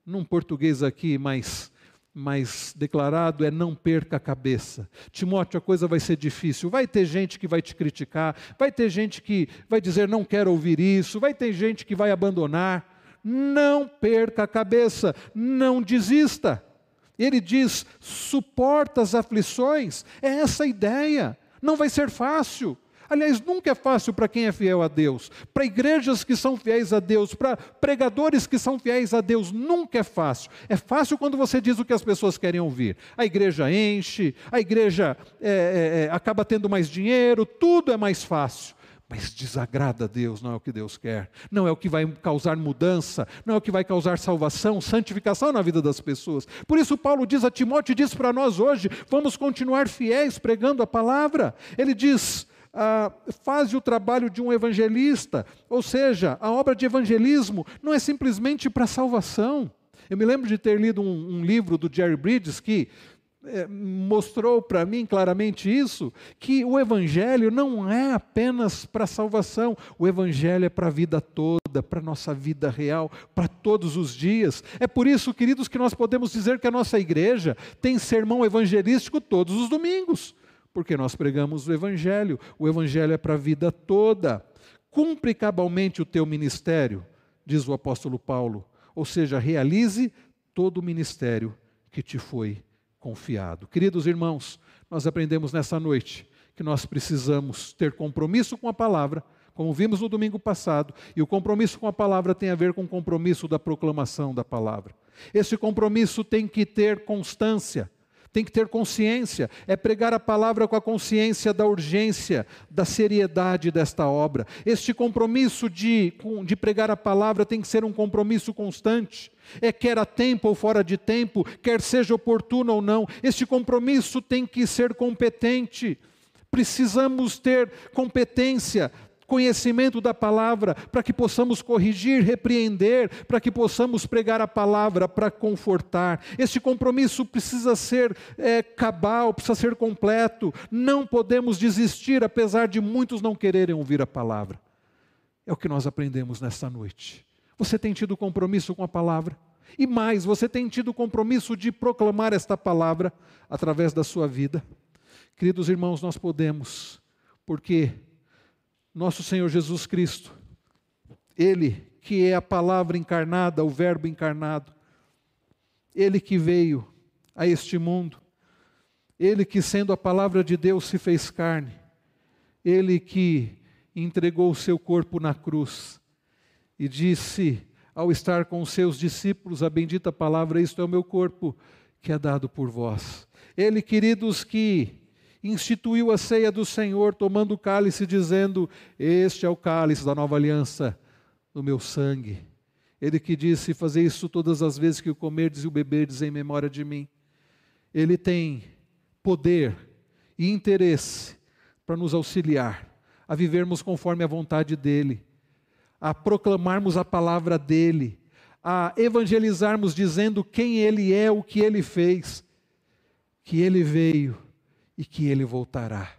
Num português aqui mais mais declarado é não perca a cabeça. Timóteo, a coisa vai ser difícil. Vai ter gente que vai te criticar, vai ter gente que vai dizer não quero ouvir isso, vai ter gente que vai abandonar. Não perca a cabeça, não desista. Ele diz: suporta as aflições. É essa a ideia. Não vai ser fácil. Aliás, nunca é fácil para quem é fiel a Deus, para igrejas que são fiéis a Deus, para pregadores que são fiéis a Deus, nunca é fácil. É fácil quando você diz o que as pessoas querem ouvir. A igreja enche, a igreja é, é, é acaba tendo mais dinheiro, tudo é mais fácil. Mas desagrada a Deus, não é o que Deus quer, não é o que vai causar mudança, não é o que vai causar salvação, santificação na vida das pessoas. Por isso, Paulo diz a Timóteo, diz para nós hoje: vamos continuar fiéis pregando a palavra. Ele diz: ah, faz o trabalho de um evangelista, ou seja, a obra de evangelismo não é simplesmente para salvação. Eu me lembro de ter lido um, um livro do Jerry Bridges que é, mostrou para mim claramente isso, que o Evangelho não é apenas para salvação, o Evangelho é para a vida toda, para a nossa vida real, para todos os dias. É por isso, queridos, que nós podemos dizer que a nossa igreja tem sermão evangelístico todos os domingos porque nós pregamos o Evangelho. O Evangelho é para a vida toda. Cumpre cabalmente o teu ministério, diz o apóstolo Paulo, ou seja, realize todo o ministério que te foi confiado. Queridos irmãos, nós aprendemos nessa noite que nós precisamos ter compromisso com a palavra, como vimos no domingo passado, e o compromisso com a palavra tem a ver com o compromisso da proclamação da palavra. Esse compromisso tem que ter constância tem que ter consciência, é pregar a palavra com a consciência da urgência, da seriedade desta obra. Este compromisso de, de pregar a palavra tem que ser um compromisso constante. É quer a tempo ou fora de tempo, quer seja oportuno ou não, este compromisso tem que ser competente. Precisamos ter competência conhecimento da palavra, para que possamos corrigir, repreender, para que possamos pregar a palavra para confortar. Este compromisso precisa ser é, cabal, precisa ser completo. Não podemos desistir, apesar de muitos não quererem ouvir a palavra. É o que nós aprendemos nesta noite. Você tem tido compromisso com a palavra? E mais, você tem tido compromisso de proclamar esta palavra através da sua vida? Queridos irmãos, nós podemos, porque nosso Senhor Jesus Cristo, Ele que é a palavra encarnada, o Verbo encarnado, Ele que veio a este mundo, Ele que, sendo a palavra de Deus, se fez carne, Ele que entregou o seu corpo na cruz e disse, ao estar com os seus discípulos, a bendita palavra: Isto é o meu corpo que é dado por vós. Ele, queridos, que instituiu a ceia do Senhor, tomando o cálice, dizendo: Este é o cálice da nova aliança do meu sangue. Ele que disse: Fazer isso todas as vezes que o comerdes e o beberdes em memória de mim. Ele tem poder e interesse para nos auxiliar a vivermos conforme a vontade dEle, a proclamarmos a palavra dEle, a evangelizarmos dizendo quem Ele é, o que Ele fez, que Ele veio e que ele voltará.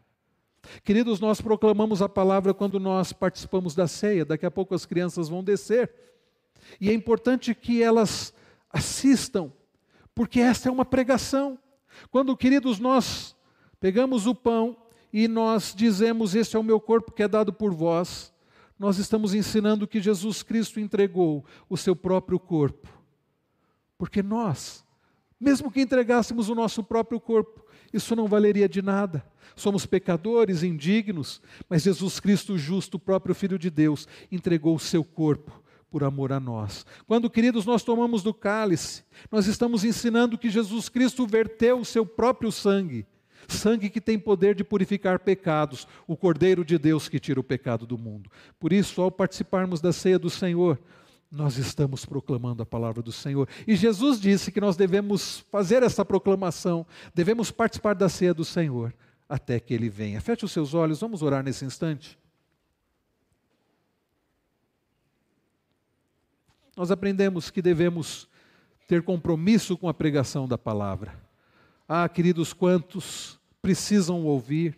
Queridos, nós proclamamos a palavra quando nós participamos da ceia, daqui a pouco as crianças vão descer. E é importante que elas assistam, porque esta é uma pregação. Quando, queridos, nós pegamos o pão e nós dizemos: Este é o meu corpo que é dado por vós, nós estamos ensinando que Jesus Cristo entregou o seu próprio corpo. Porque nós, mesmo que entregássemos o nosso próprio corpo, isso não valeria de nada. Somos pecadores, indignos, mas Jesus Cristo, justo, o próprio Filho de Deus, entregou o seu corpo por amor a nós. Quando, queridos, nós tomamos do cálice, nós estamos ensinando que Jesus Cristo verteu o seu próprio sangue, sangue que tem poder de purificar pecados, o Cordeiro de Deus que tira o pecado do mundo. Por isso, ao participarmos da ceia do Senhor, nós estamos proclamando a palavra do Senhor. E Jesus disse que nós devemos fazer essa proclamação, devemos participar da ceia do Senhor até que ele venha. Feche os seus olhos, vamos orar nesse instante. Nós aprendemos que devemos ter compromisso com a pregação da palavra. Ah, queridos, quantos precisam ouvir.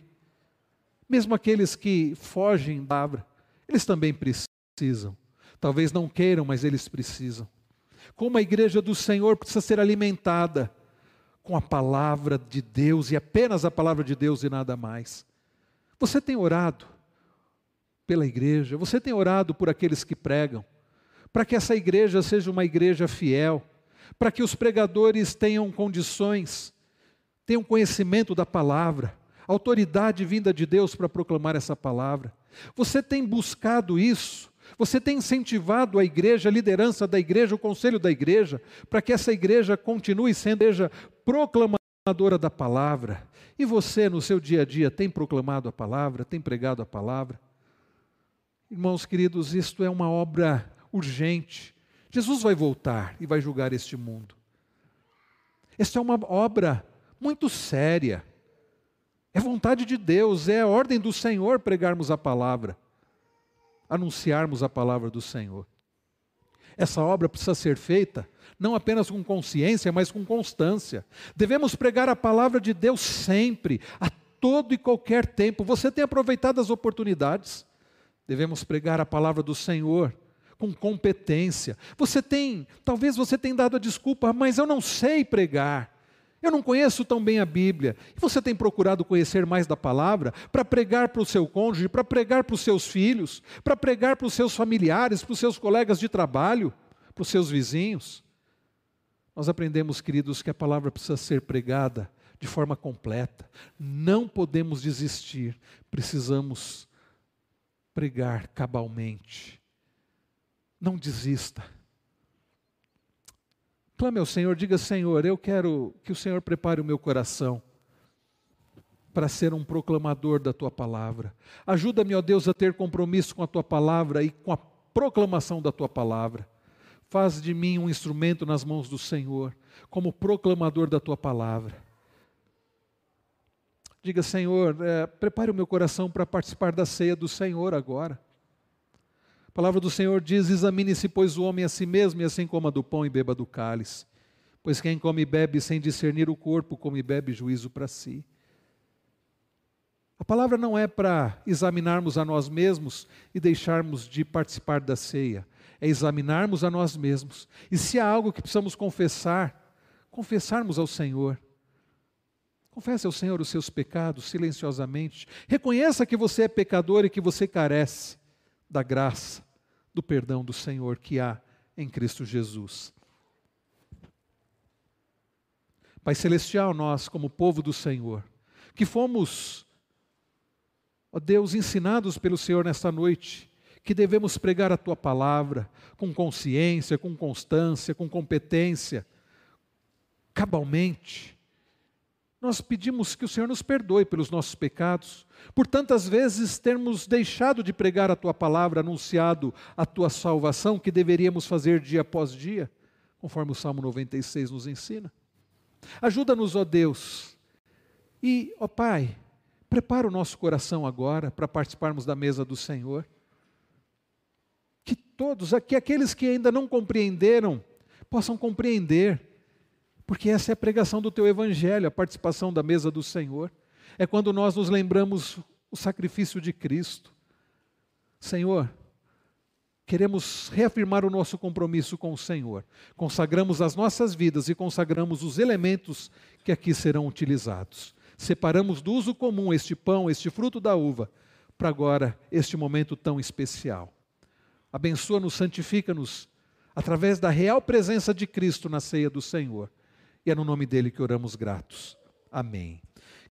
Mesmo aqueles que fogem da palavra, eles também precisam. Talvez não queiram, mas eles precisam. Como a igreja do Senhor precisa ser alimentada com a palavra de Deus e apenas a palavra de Deus e nada mais. Você tem orado pela igreja, você tem orado por aqueles que pregam, para que essa igreja seja uma igreja fiel, para que os pregadores tenham condições, tenham conhecimento da palavra, autoridade vinda de Deus para proclamar essa palavra. Você tem buscado isso? Você tem incentivado a igreja, a liderança da igreja, o conselho da igreja, para que essa igreja continue sendo igreja proclamadora da palavra. E você, no seu dia a dia, tem proclamado a palavra, tem pregado a palavra? Irmãos queridos, isto é uma obra urgente. Jesus vai voltar e vai julgar este mundo. Esta é uma obra muito séria. É vontade de Deus, é a ordem do Senhor pregarmos a palavra, anunciarmos a palavra do Senhor. Essa obra precisa ser feita não apenas com consciência, mas com constância. Devemos pregar a palavra de Deus sempre, a todo e qualquer tempo. Você tem aproveitado as oportunidades? Devemos pregar a palavra do Senhor com competência. Você tem, talvez você tenha dado a desculpa, mas eu não sei pregar. Eu não conheço tão bem a Bíblia. E você tem procurado conhecer mais da palavra para pregar para o seu cônjuge, para pregar para os seus filhos, para pregar para os seus familiares, para os seus colegas de trabalho, para os seus vizinhos. Nós aprendemos, queridos, que a palavra precisa ser pregada de forma completa. Não podemos desistir, precisamos pregar cabalmente. Não desista. Clame ao Senhor, diga: Senhor, eu quero que o Senhor prepare o meu coração para ser um proclamador da tua palavra. Ajuda-me, ó Deus, a ter compromisso com a tua palavra e com a proclamação da tua palavra. Faz de mim um instrumento nas mãos do Senhor, como proclamador da tua palavra. Diga, Senhor, é, prepare o meu coração para participar da ceia do Senhor agora. A palavra do Senhor diz: Examine-se, pois, o homem a si mesmo, e assim coma do pão e beba do cálice. Pois quem come e bebe sem discernir o corpo, come e bebe juízo para si. A palavra não é para examinarmos a nós mesmos e deixarmos de participar da ceia é examinarmos a nós mesmos. E se há algo que precisamos confessar, confessarmos ao Senhor. Confesse ao Senhor os seus pecados silenciosamente. Reconheça que você é pecador e que você carece da graça, do perdão do Senhor que há em Cristo Jesus. Pai Celestial, nós, como povo do Senhor, que fomos, ó Deus, ensinados pelo Senhor nesta noite, que devemos pregar a tua palavra com consciência, com constância, com competência, cabalmente. Nós pedimos que o Senhor nos perdoe pelos nossos pecados, por tantas vezes termos deixado de pregar a tua palavra, anunciado a tua salvação, que deveríamos fazer dia após dia, conforme o Salmo 96 nos ensina. Ajuda-nos, ó Deus, e, ó Pai, prepara o nosso coração agora para participarmos da mesa do Senhor que todos, que aqueles que ainda não compreenderam, possam compreender, porque essa é a pregação do teu evangelho, a participação da mesa do Senhor. É quando nós nos lembramos o sacrifício de Cristo. Senhor, queremos reafirmar o nosso compromisso com o Senhor. Consagramos as nossas vidas e consagramos os elementos que aqui serão utilizados. Separamos do uso comum este pão, este fruto da uva, para agora este momento tão especial abençoa-nos, santifica-nos, através da real presença de Cristo na ceia do Senhor. E é no nome dele que oramos gratos. Amém.